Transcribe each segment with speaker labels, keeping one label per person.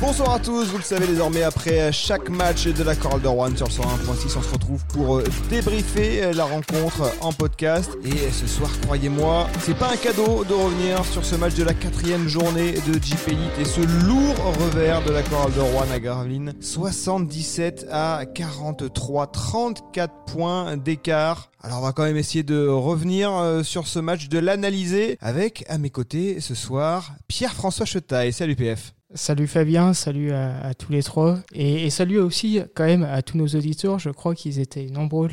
Speaker 1: Bonsoir à tous, vous le savez désormais après chaque match de la Chorale de Rouen sur le 101.6, on se retrouve pour euh, débriefer la rencontre en podcast. Et ce soir, croyez-moi, c'est pas un cadeau de revenir sur ce match de la quatrième journée de Jeep Elite et ce lourd revers de la Chorale de Rouen à Gravelines. 77 à 43, 34 points d'écart. Alors on va quand même essayer de revenir euh, sur ce match, de l'analyser avec à mes côtés ce soir Pierre-François Chetaille. Salut PF.
Speaker 2: Salut Fabien, salut à, tous les trois et, salut aussi quand même à tous nos auditeurs. Je crois qu'ils étaient nombreux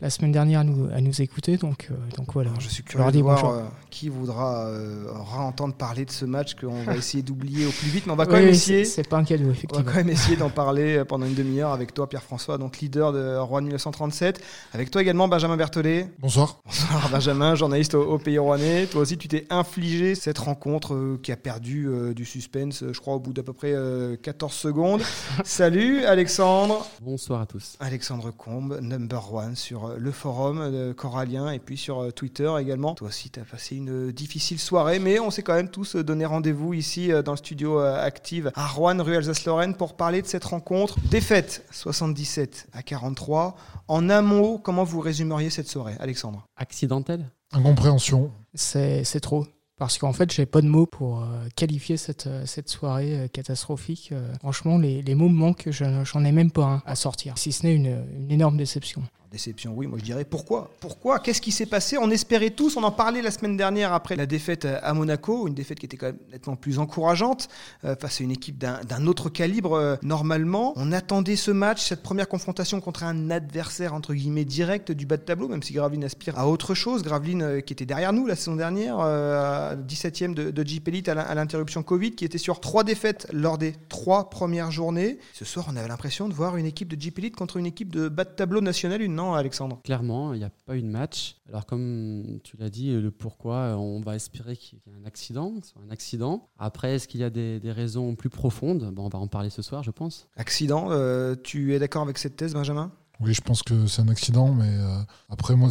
Speaker 2: la, semaine dernière à nous, à nous écouter, donc, euh, donc voilà.
Speaker 1: je suis curieux de voir euh, qui voudra euh, entendre parler de ce match qu'on va essayer d'oublier au plus vite, mais on va quand même essayer.
Speaker 2: C'est pas un cadeau effectivement.
Speaker 1: On va quand même essayer d'en parler pendant une demi-heure avec toi Pierre-François, donc leader de Rouen 1937, avec toi également Benjamin Berthollet.
Speaker 3: Bonsoir.
Speaker 1: Bonsoir Benjamin, journaliste au, Pays Rouennais. Toi aussi tu t'es infligé cette rencontre qui a perdu du suspense, je crois au bout d'à peu près 14 euh, secondes. Salut Alexandre.
Speaker 4: Bonsoir à tous.
Speaker 1: Alexandre Combe, number one sur euh, le forum de Corallien et puis sur euh, Twitter également. Toi aussi, tu as passé une difficile soirée, mais on s'est quand même tous donné rendez-vous ici dans le studio Active à Rouen, rue Alsace-Lorraine, pour parler de cette rencontre. Défaite 77 à 43. En un mot, comment vous résumeriez cette soirée, Alexandre?
Speaker 4: Accidentelle?
Speaker 3: Incompréhension.
Speaker 2: C'est trop. Parce qu'en fait, j'ai pas de mots pour euh, qualifier cette, euh, cette soirée euh, catastrophique. franchement, les, les mots me manquent, j'en ai même pas un à sortir, si ce n'est une, une énorme déception.
Speaker 1: Déception, oui, moi je dirais pourquoi? Pourquoi? Qu'est-ce qui s'est passé? On espérait tous, on en parlait la semaine dernière après la défaite à Monaco, une défaite qui était quand même nettement plus encourageante face à une équipe d'un autre calibre normalement. On attendait ce match, cette première confrontation contre un adversaire entre guillemets direct du bas de tableau, même si Graveline aspire à autre chose. Graveline qui était derrière nous la saison dernière, 17e de, de Jeep Elite à l'interruption Covid, qui était sur trois défaites lors des trois premières journées. Ce soir, on avait l'impression de voir une équipe de Jeep Elite contre une équipe de bas de tableau national, une non, Alexandre
Speaker 4: Clairement, il n'y a pas eu de match. Alors, comme tu l'as dit, le pourquoi, on va espérer qu'il y ait un accident, soit un accident. Après, est-ce qu'il y a des, raisons plus profondes? Bon, On va en parler ce soir, je pense.
Speaker 1: Accident, euh, tu es d'accord avec cette thèse, Benjamin?
Speaker 3: Oui, je pense que c'est un accident, mais euh, après, moi,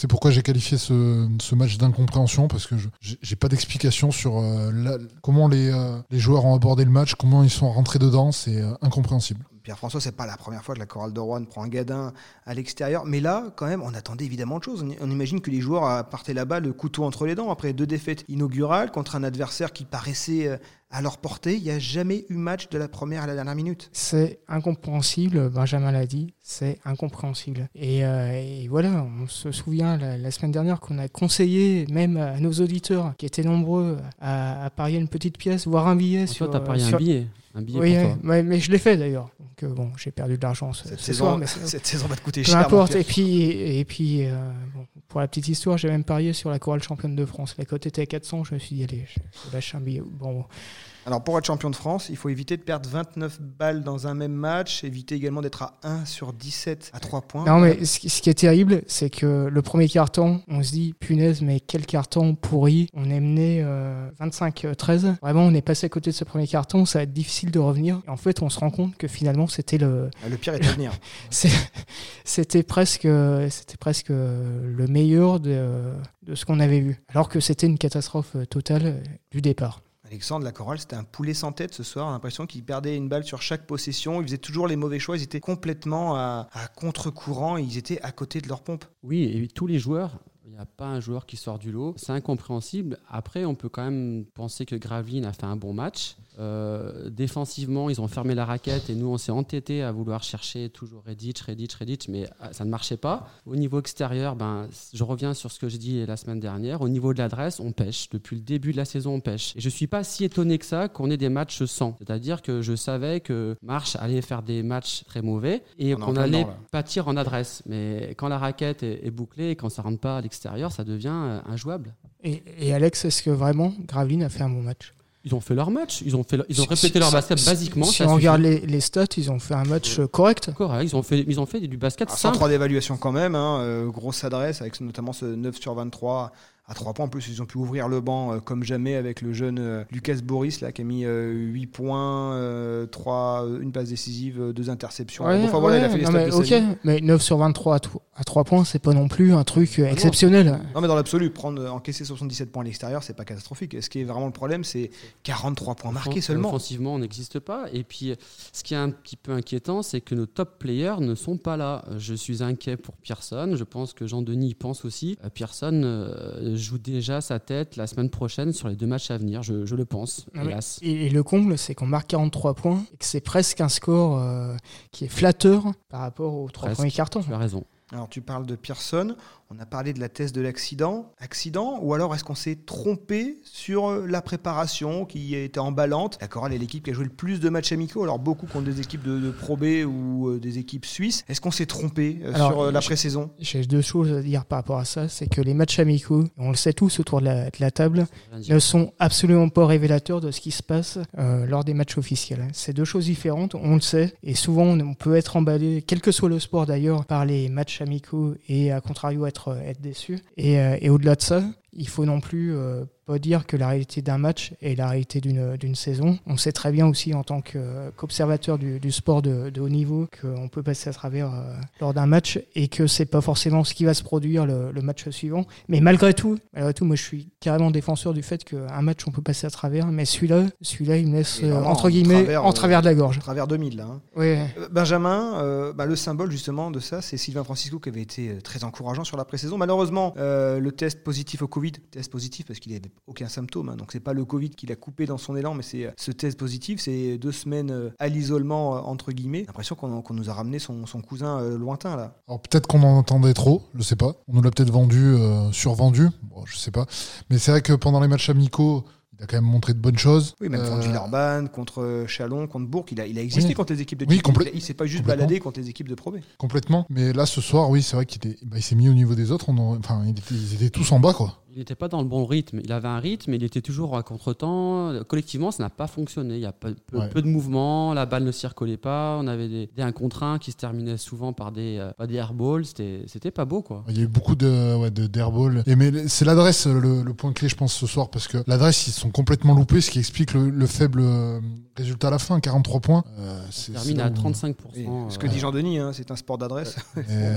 Speaker 3: c'est pourquoi j'ai qualifié ce, ce match d'incompréhension, parce que je j'ai pas d'explication sur euh, comment les, euh, les, joueurs ont abordé le match, comment ils sont rentrés dedans, c'est incompréhensible.
Speaker 1: Pierre-François, c'est pas la première fois que la chorale de Rouen prend un gadin à l'extérieur, mais là, quand même, on attendait évidemment de choses. On, imagine que les joueurs partaient là-bas le couteau entre les dents après deux défaites inaugurales contre un adversaire qui paraissait à leur portée. Il n'y a jamais eu match de la première à la dernière minute.
Speaker 2: C'est incompréhensible, Benjamin l'a dit, c'est incompréhensible. Et, euh, voilà, on se souvient la, semaine dernière qu'on a conseillé même à nos auditeurs qui étaient nombreux à, parier une petite pièce, voire un billet.
Speaker 4: sur, toi, as parié un billet un billet
Speaker 2: oui, Mais, je l'ai fait d'ailleurs. Donc euh, bon, j'ai perdu de l'argent
Speaker 1: cette,
Speaker 2: saison,
Speaker 1: mais cette saison va te coûter
Speaker 2: cher. Peu importe. Et puis, et puis euh, pour la petite histoire, j'ai même parié sur la chorale championne de France. La cote était à 400. Je me suis dit, allez, je lâche un billet. Bon,
Speaker 1: alors pour être champion de France, il faut éviter de perdre 29 balles dans un même match, éviter également d'être à 1 sur 17 à 3 points.
Speaker 2: Non mais ce qui est terrible, c'est que le premier carton, on se dit punaise mais quel carton pourri. On est mené 25-13. Euh, Vraiment on est passé à côté de ce premier carton, ça va être difficile de revenir. Et en fait on se rend compte que finalement c'était le...
Speaker 1: Ah, le pire est à venir.
Speaker 2: c'était presque, c'était presque le meilleur de, de ce qu'on avait vu. Alors que c'était une catastrophe totale du départ.
Speaker 1: Alexandre Lacoral, c'était un poulet sans tête ce soir. L'impression qu'il perdait une balle sur chaque possession. Il faisait toujours les mauvais choix. Ils étaient complètement à, contre-courant. Ils étaient à côté de leur pompe.
Speaker 4: Oui, et tous les joueurs, il n'y a pas un joueur qui sort du lot. C'est incompréhensible. Après, on peut quand même penser que Gravine a fait un bon match. Euh, défensivement, ils ont fermé la raquette et nous, on s'est entêté à vouloir chercher toujours Redditch, Redditch, Redditch, mais ah, ça ne marchait pas. Au niveau extérieur, ben, je reviens sur ce que j'ai dit la semaine dernière. Au niveau de l'adresse, on pêche. Depuis le début de la saison, on pêche. Et je ne suis pas si étonné que ça qu'on ait des matchs sans. C'est-à-dire que je savais que Marche allait faire des matchs très mauvais et qu'on allait pâtir en adresse. Mais quand la raquette est, bouclée et quand ça rentre pas à l'extérieur, ça devient euh, injouable.
Speaker 2: Et, et Alex, est-ce que vraiment Graveline a fait un bon match?
Speaker 4: Ils ont fait leur match, ils ont, fait, ils ont répété leur basket basiquement.
Speaker 2: Si on regarde les, les, stats, ils ont fait un match euh, correct.
Speaker 4: Correct, ils ont fait, ils ont fait du basket
Speaker 1: ah, Sans trois d'évaluation quand même, hein, euh, grosse adresse avec notamment ce 9 sur 23 à 3 points. En plus, ils ont pu ouvrir le banc euh, comme jamais avec le jeune euh, Lucas Boris là, qui a mis 8 points, 3, une passe décisive, 2 interceptions.
Speaker 2: Ouais,
Speaker 1: enfin, voilà, il a fait les stats
Speaker 2: mais,
Speaker 1: de sa
Speaker 2: ok,
Speaker 1: vie.
Speaker 2: mais 9 sur 23 à, à 3 points, c'est pas non plus un truc euh, exceptionnel.
Speaker 1: Non, mais dans l'absolu, prendre, encaisser 77 points à l'extérieur, c'est pas catastrophique. Ce qui est vraiment le problème, c'est 43 points marqués seulement.
Speaker 4: Offensivement, on n'existe pas. Et puis, ce qui est un petit peu inquiétant, c'est que nos top players ne sont pas là. Je suis inquiet pour Pearson. Je pense que Jean-Denis y pense aussi. Euh, Pearson euh, joue déjà sa tête la semaine prochaine sur les deux matchs à venir. Je, je le pense,
Speaker 2: mais-
Speaker 4: hélas.
Speaker 2: Et, et le comble, c'est qu'on marque 43 points et que c'est presque un score euh, qui est flatteur par rapport aux trois premiers cartons.
Speaker 4: Tu as raison.
Speaker 1: Alors, tu parles de Pearson, on a parlé de la thèse de l'accident. Accident Ou alors est-ce qu'on s'est trompé sur euh, la préparation qui était emballante? La Chorale est l'équipe qui a joué le plus de matchs amicaux, alors beaucoup contre des équipes de, de Pro B ou euh, des équipes suisses. Est-ce qu'on s'est trompé euh,
Speaker 2: Alors,
Speaker 1: sur la pré-saison?
Speaker 2: J'ai deux choses à dire par rapport à ça. C'est que les matchs amicaux, on le sait tous autour de la, de la table, ne sont absolument pas révélateurs de ce qui se passe euh, lors des matchs officiels. C'est deux choses différentes, on le sait, et souvent on peut être emballé, quel que soit le sport d'ailleurs, par les matchs amicaux et à contrario être, euh, être déçu. Euh, et au-delà de ça, il faut non plus euh, pas dire que la réalité d'un match est la réalité d'une saison. On sait très bien aussi en tant que- qu'observateur du, du sport de, de haut niveau qu'on peut passer à travers euh, lors d'un match et que c'est pas forcément ce qui va se produire le, le match suivant. Mais malgré tout, malgré tout, moi je suis carrément défenseur du fait qu'un match on peut passer à travers, mais celui-là, celui-là il me laisse euh, entre
Speaker 1: en
Speaker 2: guillemets
Speaker 1: travers,
Speaker 2: en
Speaker 1: euh,
Speaker 2: travers de la gorge.
Speaker 1: À travers 2000, là. hein. Euh, Benjamin, euh, bah, le symbole justement de ça, c'est Sylvain Francisco qui avait été euh, très encourageant sur la pré-saison. Malheureusement, euh, le test positif au Covid, test positif parce qu'il n'avait aucun symptôme, hein, donc c'est pas le Covid qui l'a coupé dans son élan, mais c'est euh, ce test positif, c'est deux semaines euh, à l'isolement euh, entre guillemets. L'impression qu'on qu'on nous a ramené son, son cousin euh, lointain là.
Speaker 3: Alors peut-être qu'on en entendait trop, je sais pas. On nous l'a peut-être vendu, euh, survendu, bon, je sais pas. Mais c'est vrai que pendant les matchs amicaux, il a quand même montré de bonnes choses.
Speaker 1: Oui, même
Speaker 3: Euh,
Speaker 1: contre Villeurbanne, contre Chalon, contre Bourg, il a, il a existé
Speaker 3: Oui.
Speaker 1: contre les équipes de
Speaker 3: Oui,
Speaker 1: Il, il s'est pas juste baladé contre les équipes de Pro B.
Speaker 3: Complètement. Mais là, ce soir, oui, c'est vrai qu'il bah, s'est mis au niveau des autres. On en- Enfin, ils étaient tous en bas, quoi.
Speaker 4: Il n'était pas dans le bon rythme. Il avait un rythme, mais il était toujours à contre-temps. Collectivement, ça n'a pas fonctionné. Il y a peu, peu-
Speaker 3: Ouais.
Speaker 4: peu de mouvements, la balle ne circulait pas. On avait des, des 1 contre 1 qui se terminaient souvent par des, euh, pas des airballs. C'était c'était pas beau, quoi.
Speaker 3: Il y a eu beaucoup de, ouais, de d'airball. Et mais c'est l'adresse le, le point clé, je pense, ce soir, parce que l'adresse, ils sont complètement loupés, ce qui explique le, le faible euh, résultat à la fin, 43 points. Euh,
Speaker 4: On termine à
Speaker 3: où-
Speaker 4: 35%.
Speaker 1: Et ce
Speaker 4: euh,
Speaker 1: que dit Jean-Denis, hein, c'est un sport d'adresse.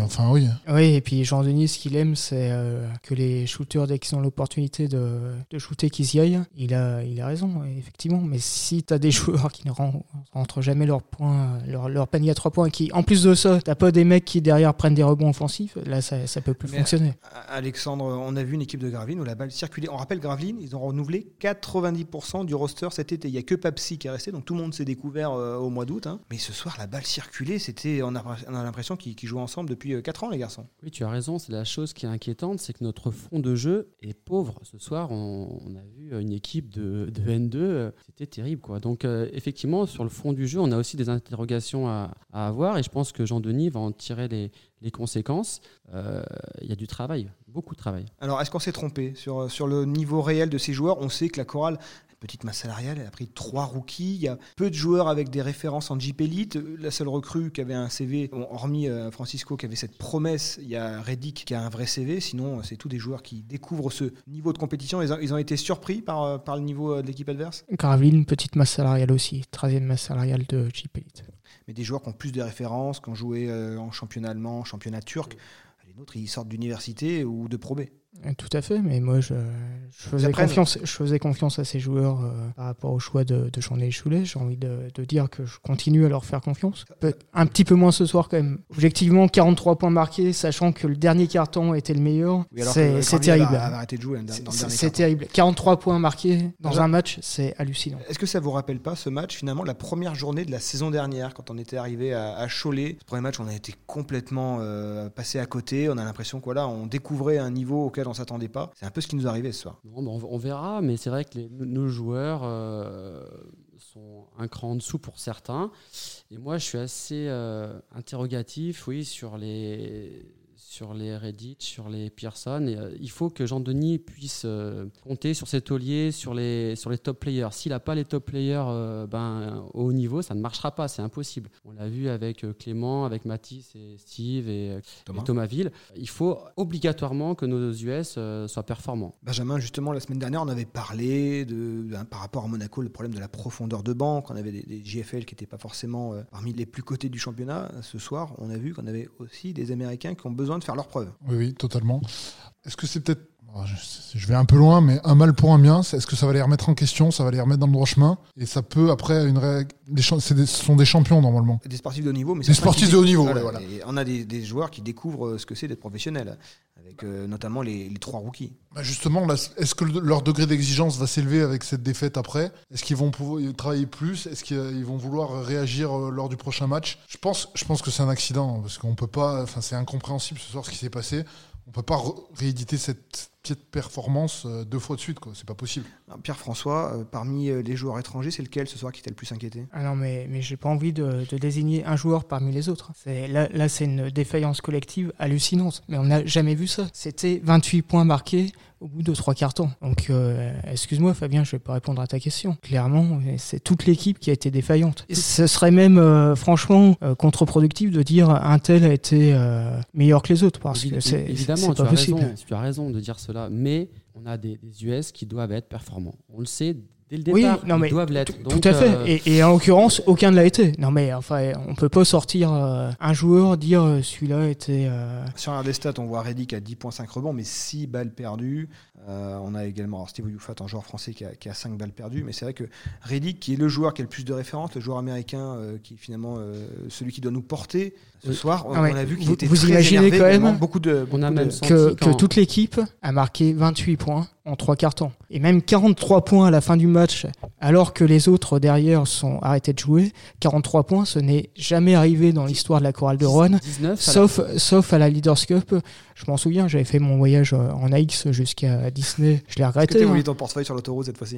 Speaker 3: Enfin, oui.
Speaker 2: Oui, et puis Jean-Denis, ce qu'il aime, c'est euh, que les shooters, dès qu'ils ont l'opportunité de, de shooter, qu'ils y aillent. Il a, il a raison, effectivement. Mais si tu as des joueurs qui ne ren- rentrent jamais leur, point, leur, leur panier à trois points, et qui, en plus de ça, t'as pas des mecs qui derrière prennent des rebonds offensifs, là, ça, ça peut plus
Speaker 1: Mais-
Speaker 2: fonctionner.
Speaker 1: Alexandre, on a vu une équipe de Gravelines où la balle circulait. On rappelle Gravelines, ils ont renouvelé 90% du roster cet été. Il n'y a que Papsi qui est resté, donc tout le monde s'est découvert euh, au mois d'août. hein. Mais ce soir, la balle circulait, c'était, on a, on a l'impression qu'ils qu'ils jouent ensemble depuis 4 ans, les garçons.
Speaker 4: Oui, tu as raison. C'est la chose qui est inquiétante, c'est que notre fond de jeu est pauvre. Ce soir, on, a vu une équipe de, de N2. euh, C'était terrible, quoi. Donc, euh, effectivement, sur le fond du jeu, on a aussi des interrogations à, avoir, et je pense que Jean-Denis va en tirer les, conséquences. Euh, Il y a du travail, beaucoup de travail.
Speaker 1: Alors, est-ce qu'on s'est trompé sur, sur le niveau réel de ces joueurs? On sait que la chorale, petite masse salariale, elle a pris trois rookies. Il y a peu de joueurs avec des références en Jeep Elite. La seule recrue qui avait un CV, bon, hormis euh, Francisco qui avait cette promesse, il y a Reddick qui a un vrai CV. Sinon, euh, c'est tous des joueurs qui découvrent ce niveau de compétition. Ils ont, ils ont été surpris par, euh, par le niveau de l'équipe adverse.
Speaker 2: Gravelines, petite masse salariale aussi, 13e masse salariale de Jeep Elite.
Speaker 1: Mais des joueurs qui ont plus de références, qui ont joué en championnat allemand, en championnat turc. Les nôtres, ils sortent d'université ou de Pro B.
Speaker 2: Euh, Tout à fait, mais moi je, je faisais, confiance, je faisais confiance à ces joueurs euh, par rapport au choix de, de Jean-Louis Choulet. J'ai envie de, de dire que je continue à leur faire confiance. Un petit peu moins ce soir quand même. Objectivement, 43 points marqués, sachant que le dernier carton était le meilleur.
Speaker 1: Oui,
Speaker 2: c'est terrible. C'est- terrible. 43 points marqués dans un match, c'est hallucinant.
Speaker 1: Est-ce que ça vous rappelle pas ce match, finalement, la première journée de la saison dernière, quand on était arrivé à, à Cholet? Ce premier match, on a été complètement euh, passé à côté. On a l'impression qu'on on découvrait un niveau auquel on s'attendait pas. C'est un peu ce qui nous arrivé ce soir.
Speaker 4: Bon, ben, on, on verra, mais c'est vrai que nos joueurs euh, sont un cran en dessous pour certains. Et moi, je suis assez euh, interrogatif, oui, sur les sur les Reddit, sur les Pearson. Et, euh, il faut que Jean-Denis puisse euh, compter sur ses tauliers, sur les, sur les top players. S'il n'a pas les top players euh, ben, au haut niveau, ça ne marchera pas, c'est impossible. On l'a vu avec euh, Clément, avec Mathis et Steve et,
Speaker 1: Thomas.
Speaker 4: et Thomas Ville. Il faut obligatoirement que nos US euh, soient performants.
Speaker 1: Benjamin, justement, la semaine dernière, on avait parlé de, hein, par rapport à Monaco, le problème de la profondeur de banc, qu'on avait des, des JFL qui n'étaient pas forcément euh, parmi les plus cotés du championnat. Ce soir, on a vu qu'on avait aussi des Américains qui ont besoin de faire leurs preuves.
Speaker 3: Oui, oui, totalement. Est-ce que c'est peut-être. Oh, Je vais un peu loin, mais un mal pour un bien, c'est- est-ce que ça va les remettre en question, ça va les remettre dans le droit chemin? Et ça peut, après, une c'est des- ce sont des champions normalement.
Speaker 1: Des sportifs de haut niveau, mais
Speaker 3: Des
Speaker 1: certains
Speaker 3: sportifs de haut niveau, voilà.
Speaker 1: Et on a des, des joueurs qui découvrent euh, ce que c'est d'être professionnel, avec euh, notamment les, les trois rookies.
Speaker 3: Bah, justement, est-ce que le- leur degré d'exigence va s'élever avec cette défaite après? Est-ce qu'ils vont pouvoir travailler plus? Est-ce qu'ils ils vont vouloir réagir euh, lors du prochain match? Je pense, je pense que c'est un accident, parce qu'on peut pas. Enfin, c'est incompréhensible ce soir ce qui s'est passé. On peut pas rééditer cette petite performance euh, deux fois de suite, quoi. C'est pas possible.
Speaker 1: Pierre-François, euh, parmi euh, les joueurs étrangers, c'est lequel ce soir qui t'a le plus inquiété?
Speaker 2: Ah non, mais, mais j'ai pas envie de, de désigner un joueur parmi les autres. C'est, là, là c'est une défaillance collective hallucinante. Mais on n'a jamais vu ça. C'était 28 points marqués au bout de trois cartons. Donc, euh, excuse-moi, Fabien, je vais pas répondre à ta question. Clairement, c'est toute l'équipe qui a été défaillante. Et ce serait même, euh, franchement, euh, contre-productif de dire un tel a été euh, meilleur que les autres. Parce
Speaker 4: Évi-
Speaker 2: que c'est,
Speaker 4: évidemment,
Speaker 2: c'est
Speaker 4: tu
Speaker 2: pas
Speaker 4: as,
Speaker 2: possible.
Speaker 4: raison, tu as raison de dire mais on a des US qui doivent être performants. On le sait dès le
Speaker 2: Oui, non, mais
Speaker 4: ils doivent l'être.
Speaker 2: Tout à fait.
Speaker 4: euh,
Speaker 2: Et, et en l'occurrence, aucun ne l'a été. Non, mais enfin, on peut pas sortir euh, un joueur dire euh, celui-là était. euh,
Speaker 1: Sur un des stats, on voit Reddick à 10.5 rebonds, mais 6 balles perdues. Euh, on a également alors, Steve Youfat, un joueur français qui a, qui a 5 balles perdues. Mais c'est vrai que Reddick, qui est le joueur qui a le plus de références, le joueur américain euh, qui est finalement euh, celui qui doit nous porter ce
Speaker 4: Oui.
Speaker 1: soir, on,
Speaker 2: Ah ouais.
Speaker 1: on a vu qu'il
Speaker 2: Vous-
Speaker 1: était
Speaker 2: vous
Speaker 1: très
Speaker 2: imaginez
Speaker 1: énervé
Speaker 2: quand même
Speaker 1: beaucoup de,
Speaker 4: On a
Speaker 1: beaucoup
Speaker 4: même
Speaker 1: de-
Speaker 4: senti
Speaker 2: que, toute l'équipe a marqué 28 points en trois cartons. Et même 43 points à la fin du match, alors que les autres derrière sont arrêtés de jouer. 43 points, ce n'est jamais arrivé dans l'histoire de la chorale de Rouen.
Speaker 4: 19 à la-
Speaker 2: Sauf, sauf à la Leaders Cup, je m'en souviens, j'avais fait mon voyage euh, en AX jusqu'à Disney, je l'ai
Speaker 1: Est-ce que
Speaker 2: regretté.
Speaker 1: tu as
Speaker 2: hein.
Speaker 1: ton portefeuille sur l'autoroute cette fois-ci?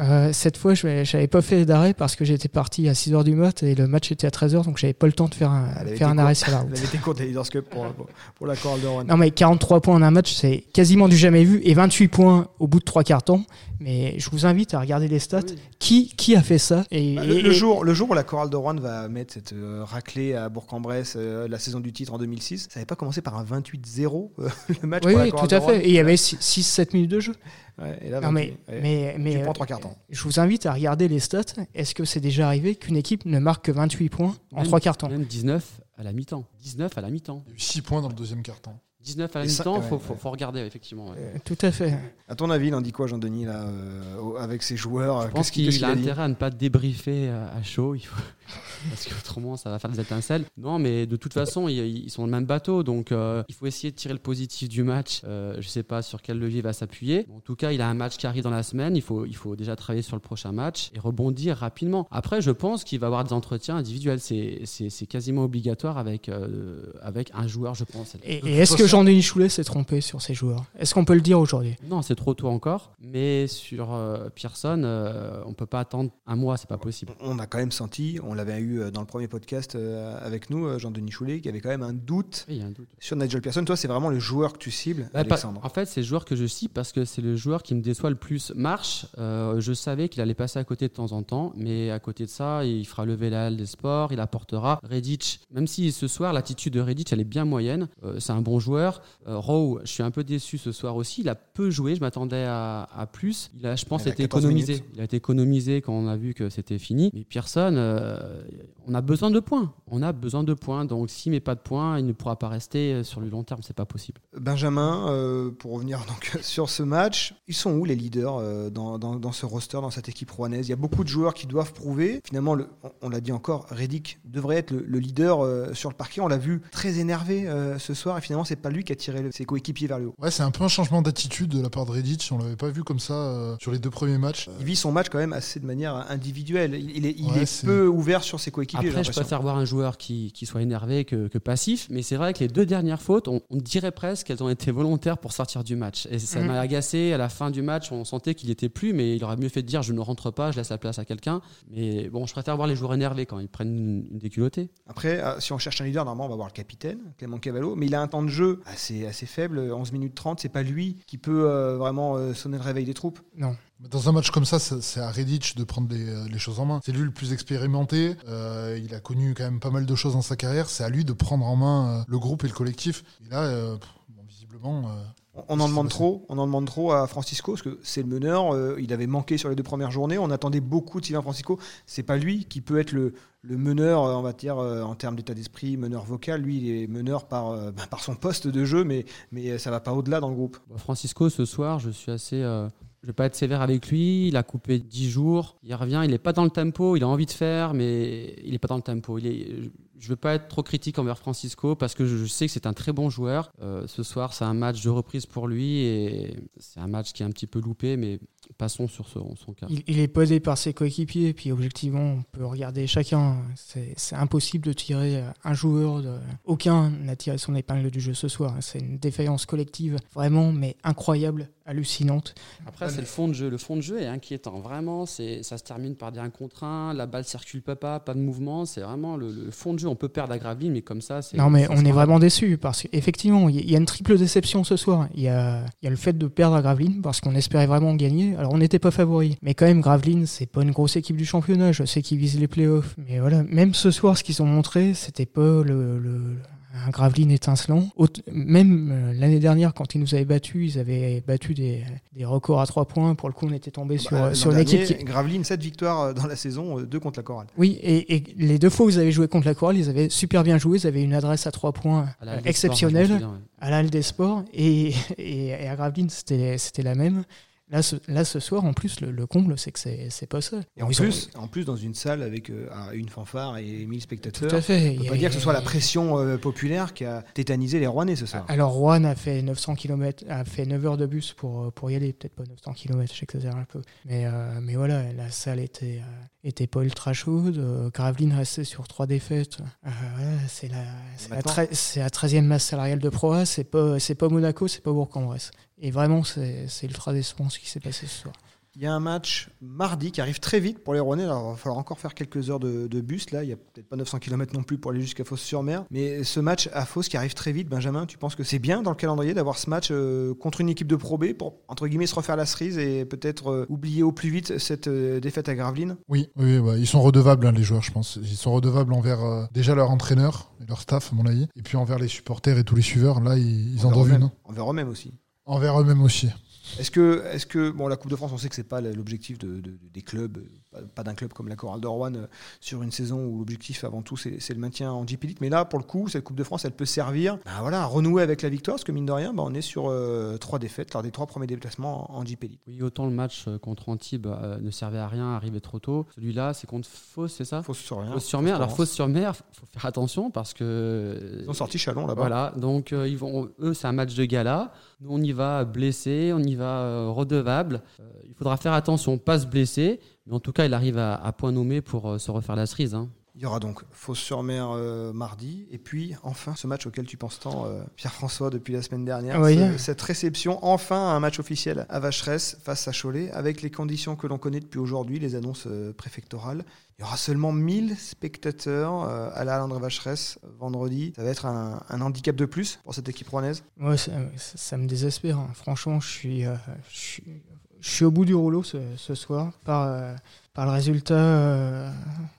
Speaker 2: Euh, cette fois, je j'avais pas fait d'arrêt parce que j'étais parti à 6h du mat et le match était à 13h, donc j'avais pas le temps de faire un,
Speaker 1: Elle
Speaker 2: faire un arrêt sur la
Speaker 1: Elle
Speaker 2: route.
Speaker 1: avait été courte, Leaders Cup, pour, pour, pour la chorale de Rouen.
Speaker 2: Non mais 43 points en un match, c'est quasiment du jamais vu et 28 points au bout de trois cartons. Mais je vous invite à regarder les stats.
Speaker 4: Oui.
Speaker 2: Qui, qui a fait ça et,
Speaker 1: Bah, le,
Speaker 2: et-
Speaker 1: le
Speaker 2: et-
Speaker 1: jour, le jour où la chorale de Rouen va mettre cette euh, raclée à Bourg-en-Bresse, euh, la saison du titre en 2006, ça n'avait pas commencé par un 28-0 euh, le match
Speaker 2: Oui,
Speaker 1: pour la
Speaker 2: oui, tout à fait. Et il y avait 6-7 minutes de jeu.
Speaker 1: Ouais, et là,
Speaker 2: Non, mais,
Speaker 1: 28, ouais.
Speaker 2: mais, mais
Speaker 1: tu prends trois cartons.
Speaker 2: je vous invite à regarder les stats. Est-ce que c'est déjà arrivé qu'une équipe ne marque que 28 points en
Speaker 4: Même-
Speaker 2: trois cartons
Speaker 4: Même 19 à la mi-temps. 19 à la mi-temps.
Speaker 3: Il y a eu 6 points dans le deuxième quart-temps.
Speaker 4: 19 à la mi-temps, il
Speaker 1: ouais,
Speaker 4: faut,
Speaker 1: ouais.
Speaker 4: faut, faut regarder, effectivement. ouais.
Speaker 2: Euh, Tout à fait.
Speaker 1: À ton avis, il en dit quoi, Jean-Denis, là, euh, avec ses joueurs
Speaker 4: Je pense
Speaker 1: Qu'est-ce qu'il
Speaker 4: a intérêt à ne pas débriefer à chaud, il faut... parce qu'autrement ça va faire des étincelles. Non, mais de toute façon, ils, ils sont dans le même bateau, donc euh, il faut essayer de tirer le positif du match. Euh, je sais pas sur quel levier il va s'appuyer. En tout cas, il a un match qui arrive dans la semaine, il faut, il faut déjà travailler sur le prochain match et rebondir rapidement. Après, je pense qu'il va avoir des entretiens individuels, c'est c'est- c'est quasiment obligatoire avec, euh, avec un joueur, je pense.
Speaker 2: Et, est-ce que Jean-Denis Choulet s'est trompé sur ses joueurs Est-ce qu'on peut le dire aujourd'hui?
Speaker 4: Non, c'est trop tôt encore, mais sur euh, Pearson, euh, on peut pas attendre un mois, c'est pas possible.
Speaker 1: On a quand même senti, on l'avait eu euh, dans le premier podcast euh, avec nous, euh, Jean-Denis Choulet, qu'il y avait quand même un doute
Speaker 4: Oui, il y a un doute.
Speaker 1: sur Nigel Pearson. Toi, c'est vraiment le joueur que tu cibles,
Speaker 4: Bah, pas-
Speaker 1: Alexandre.
Speaker 4: en fait, c'est le joueur que je cible parce que c'est le joueur qui me déçoit le plus. Marche, euh, je savais qu'il allait passer à côté de temps en temps, mais à côté de ça, il fera lever la halle des sports, il apportera. Redditch, même si ce soir, l'attitude de Redditch, elle est bien moyenne, euh, c'est un bon joueur. Euh, Rowe, je suis un peu déçu ce soir aussi, il a peu joué, je m'attendais à, à plus. Il a, je pense,
Speaker 1: Il a
Speaker 4: été
Speaker 1: 14
Speaker 4: économisé.
Speaker 1: minutes.
Speaker 4: Il a été économisé quand on a vu que c'était fini. Mais Pearson, euh, on a besoin de points. On a besoin de points. Donc s'il met pas de points, il ne pourra pas rester euh, sur le long terme. C'est pas possible.
Speaker 1: Benjamin, euh, pour revenir donc sur ce match, ils sont où les leaders dans, dans- dans ce roster, dans cette équipe rouennaise? Il y a beaucoup de joueurs qui doivent prouver. Finalement, le- on, l'a dit encore, Reddick devrait être le, le leader sur le parquet. On l'a vu très énervé ce soir et finalement, c'est pas lui qui a tiré le- ses coéquipiers vers le haut.
Speaker 3: Ouais, c'est un peu un changement d'attitude de la part de Redditch. On l'avait pas vu comme ça euh, sur les deux premiers matchs.
Speaker 1: Il vit son match quand même assez de manière individuelle. Il, il est, il
Speaker 3: Ouais,
Speaker 1: est
Speaker 3: c'est-
Speaker 1: peu ouvert sur ses coéquipiers.
Speaker 4: Après, je préfère voir un joueur qui, qui soit énervé que, que passif, mais c'est vrai que les deux dernières fautes, on, on dirait presque qu'elles ont été volontaires pour sortir du match. Et ça
Speaker 2: Mhm.
Speaker 4: m'a agacé. À la fin du match, on sentait qu'il était plus, mais il aurait mieux fait de dire je ne rentre pas, je laisse la place à quelqu'un. Mais bon, je préfère voir les joueurs énervés quand ils prennent une, une déculottée.
Speaker 1: Après, euh, si on cherche un leader, normalement, on va voir le capitaine, Clément Cavallo, mais il a un temps de jeu assez, assez faible, 11 minutes 30. C'est pas lui qui peut euh, vraiment euh, sonner le réveil des troupes.
Speaker 2: Non.
Speaker 3: Dans un match comme ça, c'est à Redditch de prendre les, euh, les choses en main. C'est lui le plus expérimenté. il a connu quand même pas mal de choses dans sa carrière. C'est à lui de prendre en main le groupe et le collectif. Et là, visiblement,
Speaker 1: On- en demande trop, on en demande trop à Francisco parce que c'est le meneur. euh, il avait manqué sur les deux premières journées. On attendait beaucoup de Sylvain Francisco. C'est pas lui qui peut être le, le meneur, euh, on va dire euh, en termes d'état d'esprit, meneur vocal. Lui, il est meneur par, euh, par son poste de jeu, mais mais ça va pas au-delà dans le groupe.
Speaker 4: Francisco, ce soir, je suis assez. je vais pas être sévère avec lui. Il a coupé 10 jours. Il revient. Il n'est pas dans le tempo. Il a envie de faire, mais il n'est pas dans le tempo. Il est, je veux pas être trop critique envers Francisco parce que je, je sais que c'est un très bon joueur. Euh, ce soir, c'est un match de reprise pour lui et c'est un match qui est un petit peu loupé, mais passons sur son, son cas.
Speaker 2: Il, il est posé par ses coéquipiers, puis objectivement, on peut regarder chacun. C'est impossible de tirer un joueur. De... Aucun n'a tiré son épingle du jeu ce soir. C'est une défaillance collective vraiment, mais incroyable, hallucinante.
Speaker 4: Après, c'est le fond de jeu. Le fond de jeu est inquiétant. Vraiment, c'est, ça se termine par des 1 contre 1. La balle circule pas, pas, pas de mouvement. C'est vraiment le, le fond de jeu. On peut perdre à Gravelines, mais comme ça, c'est.
Speaker 2: Non, mais on est vraiment déçus parce qu'effectivement, il y a une triple déception ce soir. Il y a, il y a le fait de perdre à Gravelines parce qu'on espérait vraiment gagner. Alors, on n'était pas favori, mais quand même, Gravelines, c'est pas une grosse équipe du championnat. Je sais qu'ils visent les playoffs, mais voilà, même ce soir, ce qu'ils ont montré, c'était pas le, le- un Gravelines étincelant. Même euh, l'année dernière, quand ils nous avaient battus, ils avaient battu des, des records à trois points. Pour le coup, on était tombé sur,
Speaker 1: Bah,
Speaker 2: sur
Speaker 1: l'an
Speaker 2: une équipe
Speaker 1: dernier,
Speaker 2: qui,
Speaker 1: Gravelines, 7 victoires euh, dans la saison, 2 contre la Chorale.
Speaker 2: oui, et, et les deux fois où vous avez joué contre la Chorale, ils avaient super bien joué. Ils avaient une adresse à trois points
Speaker 4: À
Speaker 2: euh, exceptionnelle
Speaker 4: m'en souviens, ouais.
Speaker 2: à la Halle des Sports. Et, et, et à Gravelines, c'était c'était la même. Là ce, là, ce soir, en plus, le, le comble, c'est que c'est c'est pas ça.
Speaker 1: Et en
Speaker 2: Ils ont-
Speaker 1: plus, en plus, dans une salle avec euh, une fanfare et 1000 spectateurs.
Speaker 2: tout à fait.
Speaker 1: On peut
Speaker 2: y
Speaker 1: pas dire que ce soit la pression euh, populaire qui a tétanisé les Rouennais ce soir.
Speaker 2: Alors, Rouen a fait 900 km, a fait 9 heures de bus pour, pour y aller. Peut-être pas 900 km, j'exagère un peu. Mais, euh, mais voilà, la salle était, euh, était pas ultra chaude. Euh, Gravelines restait sur trois défaites. Euh, voilà, c'est la, c'est la,
Speaker 1: Maintenant-
Speaker 2: treize- c'est la 13e masse salariale de Pro A. C'est pas, c'est pas Monaco, c'est pas Bourg-en-Bresse. Et vraiment, c'est c'est ultra décevant ce qui s'est passé ce soir.
Speaker 1: Il y a un match mardi qui arrive très vite pour les Rouennais. Alors, il va falloir encore faire quelques heures de, de bus. Là, il y a peut-être pas 900 km non plus pour aller jusqu'à Fos-sur-Mer. Mais ce match à Fos qui arrive très vite, Benjamin, tu penses que c'est bien dans le calendrier d'avoir ce match euh, contre une équipe de Pro B pour, entre guillemets, se refaire la cerise et peut-être euh, oublier au plus vite cette euh, défaite à Gravelines?
Speaker 3: Oui, oui, ouais, ils sont redevables, hein, les joueurs, je pense. Ils sont redevables envers euh, déjà leur entraîneur et leur staff, à mon avis, et puis envers les supporters et tous les suiveurs. Là, ils, ils en doivent une. hein.
Speaker 1: Envers eux-mêmes aussi.
Speaker 3: Envers eux-mêmes aussi.
Speaker 1: Est-ce que, est-ce que bon, la Coupe de France, on sait que c'est pas l'objectif de, de- des clubs, euh, pas, d'un club comme la Chorale de Rouen euh, sur une saison où l'objectif avant tout c'est c'est le maintien en Elite. Mais là, pour le coup, cette Coupe de France, elle peut servir bah, voilà, à renouer avec la victoire, parce que mine de rien, bah, on est sur euh, trois défaites lors des trois premiers déplacements en, Elite.
Speaker 4: Oui, autant le match euh, contre Antibes euh, ne servait à rien, arrivait trop tôt. Celui-là, c'est contre Fos, c'est ça?
Speaker 1: Fausse sur rien.
Speaker 4: Fos-sur-Mer. Alors, Fos-sur-Mer, faut faire attention parce que.
Speaker 1: Ils ont sorti Chalon là-bas.
Speaker 4: Voilà, donc ils vont, eux, c'est un match de gala. Nous, on y va blessé, on y va redevable. Il faudra faire attention, pas se blesser. Mais en tout cas, il arrive à, à point nommé pour euh, se refaire la cerise. hein.
Speaker 1: Il y aura donc Fos-sur-Mer euh, mardi, et puis enfin ce match auquel tu penses tant, euh, Pierre-François, depuis la semaine dernière.
Speaker 2: Oui.
Speaker 1: Ce- cette réception, enfin un match officiel à Vacheresse face à Cholet, avec les conditions que l'on connaît depuis aujourd'hui, les annonces euh, préfectorales. Il y aura seulement 1000 spectateurs euh, à la Halle André Vacheresse vendredi. Ça va être un, un handicap de plus pour cette équipe rouennaise.
Speaker 2: Moi, ça, ça- ça me désespère. hein. Franchement, je suis, euh, je suis, je suis au bout du rouleau ce, ce soir par, euh, par le résultat, euh,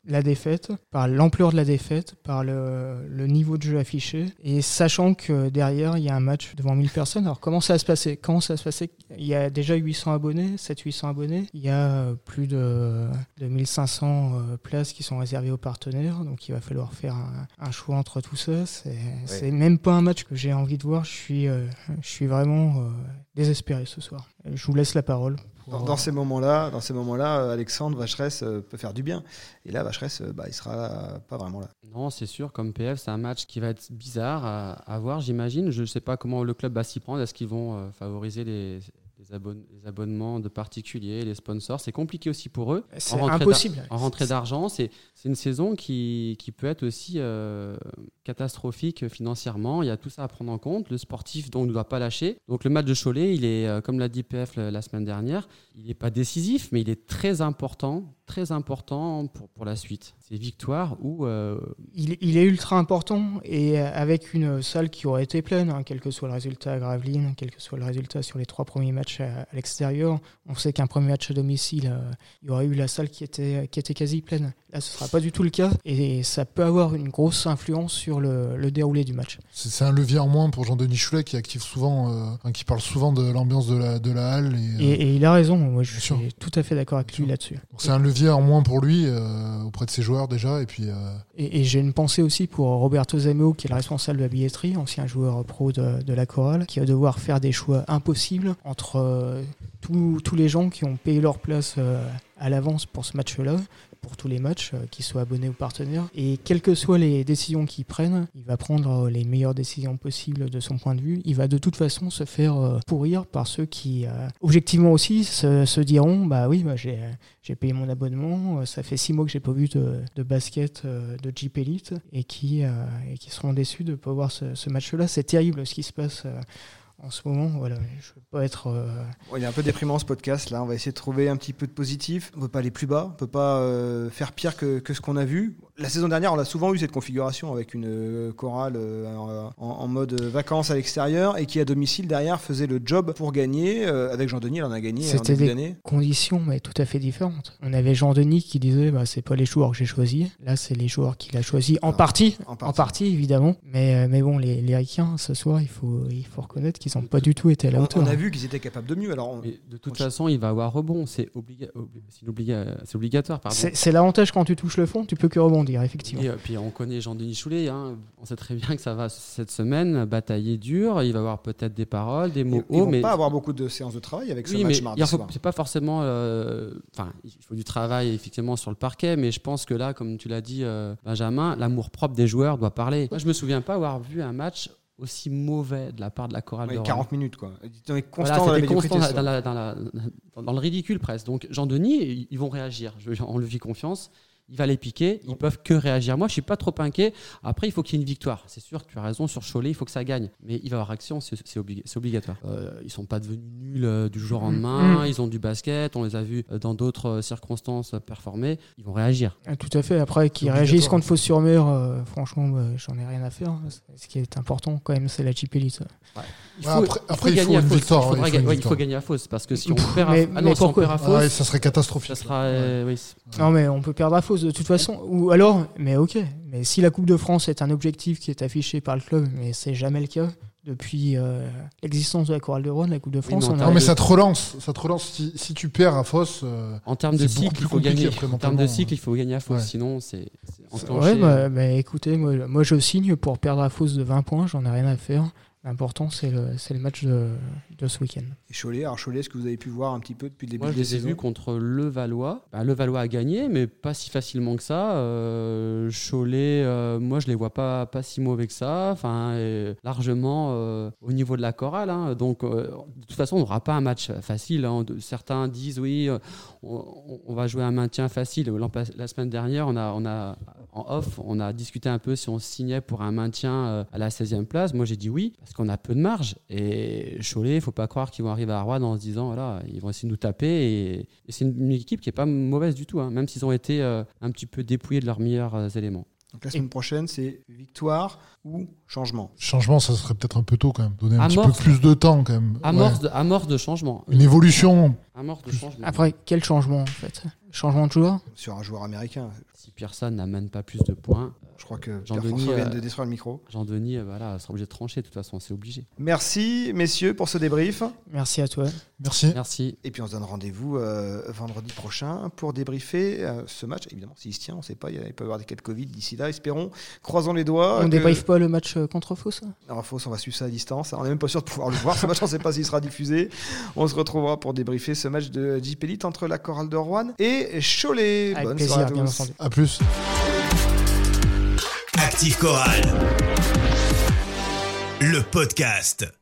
Speaker 2: la défaite, par l'ampleur de la défaite, par le, le niveau de jeu affiché, et sachant que derrière, il y a un match devant 1000 personnes. Alors, comment ça va se passer? Comment ça va se passer? Il y a déjà 800 abonnés, 700-800 abonnés. Il y a euh, plus de, de 1500 euh, places qui sont réservées aux partenaires, donc il va falloir faire un, un choix entre tout ça. C'est c'est même pas un match que j'ai envie de voir. Je suis, euh, je suis vraiment désespéré ce soir. Je vous laisse la parole.
Speaker 1: Dans, ces moments-là, dans ces moments-là, euh, Alexandre Vacheresse euh, peut faire du bien. Et là, Vacheresse, euh, bah, il sera pas vraiment là.
Speaker 4: Non, c'est sûr, comme PF, c'est un match qui va être bizarre à, voir, j'imagine. Je ne sais pas comment le club va s'y prendre. Est-ce qu'ils vont favoriser les, les, abonne- les abonnements de particuliers, les sponsors. C'est compliqué aussi pour eux.
Speaker 2: C'est impossible.
Speaker 4: En rentrée d'argent, c'est une saison qui, qui peut être aussi euh, catastrophique financièrement. Il y a tout ça à prendre en compte. Le sportif donc, ne doit pas lâcher. Donc le match de Cholet, il est, euh, comme l'a dit PF la la semaine dernière, il n'est pas décisif, mais il est très important, très important pour, pour la suite. C'est victoire ou euh,
Speaker 2: Il, il est ultra important et avec une salle qui aurait été pleine, hein, quel que soit le résultat à Gravelines, quel que soit le résultat sur les trois premiers matchs à, à l'extérieur. On sait qu'un premier match à domicile, euh, il y aurait eu la salle qui était, qui était quasi pleine. Là, ce ne sera pas du tout le cas et ça peut avoir une grosse influence sur le, le déroulé du match.
Speaker 3: C'est un levier en moins pour Jean-Denis Choulet qui active souvent, euh, qui parle souvent de l'ambiance de la, de la halle. Et,
Speaker 2: Et,
Speaker 3: euh,
Speaker 2: et il a raison, moi je suis
Speaker 3: sûr.
Speaker 2: tout à fait d'accord avec lui là-dessus.
Speaker 3: c'est un levier en moins pour lui euh, auprès de ses joueurs déjà. Et puis, euh,
Speaker 2: Et, j'ai une pensée aussi pour Roberto Zameo, qui est le responsable de la billetterie, ancien joueur pro de, de la chorale, qui va devoir faire des choix impossibles entre euh, tous- tous les gens qui ont payé leur place euh, à l'avance pour ce match-là, pour tous les matchs, euh, qu'ils soient abonnés ou partenaires. Et quelles que soient les décisions qu'ils prennent, il va prendre euh, les meilleures décisions possibles de son point de vue. Il va de toute façon se faire euh, pourrir par ceux qui, objectivement aussi, se, diront, bah oui, bah, j'ai payé mon abonnement, ça fait six mois que j'ai pas vu de, basket de Jeep Elite et qui, et qui seront déçus de ne pas voir ce, match-là. C'est terrible ce qui se passe en ce moment. Voilà, je veux pas être. euh,
Speaker 1: Bon, il est un peu déprimant ce podcast là. On va essayer de trouver un petit peu de positif. On peut pas aller plus bas. On peut pas euh, faire pire que, que ce qu'on a vu. La saison dernière, on a souvent eu cette configuration avec une euh, chorale euh, en, en mode vacances à l'extérieur et qui à domicile derrière faisait le job pour gagner. Avec Jean-Denis, il en a gagné en
Speaker 2: C'était des-
Speaker 1: d'année.
Speaker 2: conditions mais tout à fait différentes. On avait Jean-Denis qui disait bah, c'est pas les joueurs que j'ai choisis. Là, c'est les joueurs qu'il a choisis en
Speaker 1: Ah,
Speaker 2: partie.
Speaker 1: en
Speaker 2: En
Speaker 1: partie.
Speaker 2: évidemment. Mais, mais bon, les, les Ricains, ce soir, il faut, il faut reconnaître qu'ils n'ont pas du tout été à la
Speaker 1: On,
Speaker 2: hauteur.
Speaker 1: on a vu qu'ils étaient capables de mieux. Alors, on-
Speaker 4: mais de toute
Speaker 1: On-
Speaker 4: façon, il va avoir rebond. C'est obliga- obliga- obligatoire. Pardon.
Speaker 2: C'est l'avantage quand tu touches le fond, tu peux que rebondir, effectivement.
Speaker 4: Et euh, puis on connaît Jean-Denis Choulet, hein. on sait très bien que ça va cette semaine batailler dur, il va avoir peut-être des paroles, des mots hauts, mais
Speaker 1: pas avoir beaucoup de séances de travail avec ce
Speaker 4: oui,
Speaker 1: match
Speaker 4: mais
Speaker 1: mardi
Speaker 4: c'est pas forcément, euh, enfin, il faut du travail effectivement sur le parquet, mais je pense que là, comme tu l'as dit, euh, Benjamin, l'amour propre des joueurs doit parler. Moi, je me souviens pas avoir vu un match aussi mauvais de la part de la chorale
Speaker 1: Ouais,
Speaker 4: de Rouen.
Speaker 1: 40 minutes quoi. Ils
Speaker 4: Voilà,
Speaker 1: constants dans
Speaker 4: constant dans,
Speaker 1: soir.
Speaker 4: la- dans la- dans- dans le ridicule presque. Donc Jean-Denis, ils- ils vont réagir. Je, on lui fait confiance. Il va les piquer. Ils peuvent que réagir. Moi, je suis pas trop inquiet. Après, il faut qu'il y ait une victoire. C'est sûr que tu as raison sur Cholet. Il faut que ça gagne. Mais il va y avoir action. C'est c'est obli- c'est obligatoire. Euh, ils sont pas devenus nuls euh, du jour au lendemain.
Speaker 2: Mm.
Speaker 4: Ils ont du basket. On les a vus euh, dans d'autres euh, circonstances performer. Ils vont réagir.
Speaker 2: Ah, Tout à fait. Après, qu'ils réagissent contre Fos-sur-Mer, euh, franchement, bah, j'en ai rien à faire. Ce qui est important, quand même, c'est la Jeep Elite.
Speaker 4: Il
Speaker 3: Ouais, après- il faut
Speaker 4: gagner à
Speaker 3: victoire,
Speaker 4: Il, faudra
Speaker 3: ouais, il faut
Speaker 4: il faut gagner à Fos parce que si on perd à,
Speaker 2: Mais-
Speaker 4: ah non,
Speaker 2: mais
Speaker 4: si on
Speaker 2: pourquoi
Speaker 4: perd à Fos,
Speaker 3: ouais, ça serait catastrophique.
Speaker 4: ça sera euh, oui,
Speaker 2: Non, mais on peut perdre à Fos de toute façon. Ou alors, mais ok. Mais si la Coupe de France est un objectif qui est affiché par le club, mais c'est jamais le cas depuis euh, l'existence de la Chorale de Rouen, la Coupe de France,
Speaker 4: mais en
Speaker 2: on a
Speaker 3: Non, mais
Speaker 4: de-
Speaker 3: ça te relance. Ça te relance. Si, si tu perds à Foss, euh,
Speaker 4: En termes de cycle, il faut gagner.
Speaker 3: après,
Speaker 4: En termes de cycle, il faut gagner à Fos.
Speaker 3: Ouais.
Speaker 4: Sinon, c'est
Speaker 2: Ouais,
Speaker 4: enclenché.
Speaker 2: bah, bah, écoutez, moi, moi je signe pour perdre à Fos de 20 points, j'en ai rien à faire. L'important, c'est le, c'est le match de, de ce week-end.
Speaker 1: Et Cholet, alors Cholet, est-ce que vous avez pu voir un petit peu depuis le début
Speaker 4: Moi,
Speaker 1: de
Speaker 4: je
Speaker 1: la
Speaker 4: les ai
Speaker 1: saison
Speaker 4: vus contre Levallois. Bah, Levallois a gagné, mais pas si facilement que ça. Euh, Cholet, euh, moi, je les vois pas, pas si mauvais que ça. Enfin, largement euh, au niveau de la chorale. hein. Donc, euh, de toute façon, on n'aura pas un match facile. hein. Certains disent oui, on, on va jouer un maintien facile. La semaine dernière, on a, on a, en off, on a discuté un peu si on signait pour un maintien à la 16e place. Moi, j'ai dit oui, parce qu'on a peu de marge. Et Cholet, il faut pas croire qu'ils vont arriver à Rouen en se disant voilà, ils vont essayer de nous taper. Et, et c'est une, une équipe qui est pas mauvaise du tout, hein, même s'ils ont été euh, un petit peu dépouillés de leurs meilleurs euh, éléments.
Speaker 1: Donc la semaine prochaine, c'est victoire ou changement?
Speaker 3: changement, ça serait peut-être un peu tôt quand même. Donner un
Speaker 4: Amorce.
Speaker 3: petit peu plus de temps quand même.
Speaker 4: Amorce,
Speaker 3: Ouais.
Speaker 4: de, amorce de changement.
Speaker 3: Une évolution.
Speaker 4: Amorce de changement.
Speaker 2: Après, quel changement en fait? Changement de joueur
Speaker 1: Sur un joueur américain.
Speaker 4: Si Pearson n'amène pas plus de points,
Speaker 1: Je crois que
Speaker 4: Jean-Denis,
Speaker 1: Pierre-François vient
Speaker 4: euh,
Speaker 1: de détruire le micro.
Speaker 4: Jean-Denis euh, voilà, sera obligé de trancher. De toute façon, c'est obligé.
Speaker 1: Merci, messieurs, pour ce débrief.
Speaker 2: Merci à toi.
Speaker 3: Merci.
Speaker 4: Merci.
Speaker 1: Et puis on se donne rendez-vous euh, vendredi prochain pour débriefer euh, ce match. Évidemment, s'il se tient, on ne sait pas, il peut y avoir des cas de Covid d'ici là, espérons. Croisons les doigts.
Speaker 2: on
Speaker 1: que-
Speaker 2: débriefe pas le match euh, contre Fos hein
Speaker 1: Alors, Fausse, on va suivre ça à distance. On n'est même pas sûr de pouvoir le voir. Ce match, on ne sait pas s'il sera diffusé. On se retrouvera pour débriefer ce match de Jeep Elite entre la Chorale de Rouen et Cholet.
Speaker 2: Avec
Speaker 1: Bonne
Speaker 2: plaisir,
Speaker 1: soirée à
Speaker 2: bien
Speaker 1: tous.
Speaker 2: entendu.
Speaker 3: À plus.
Speaker 5: Active Chorale. Le podcast.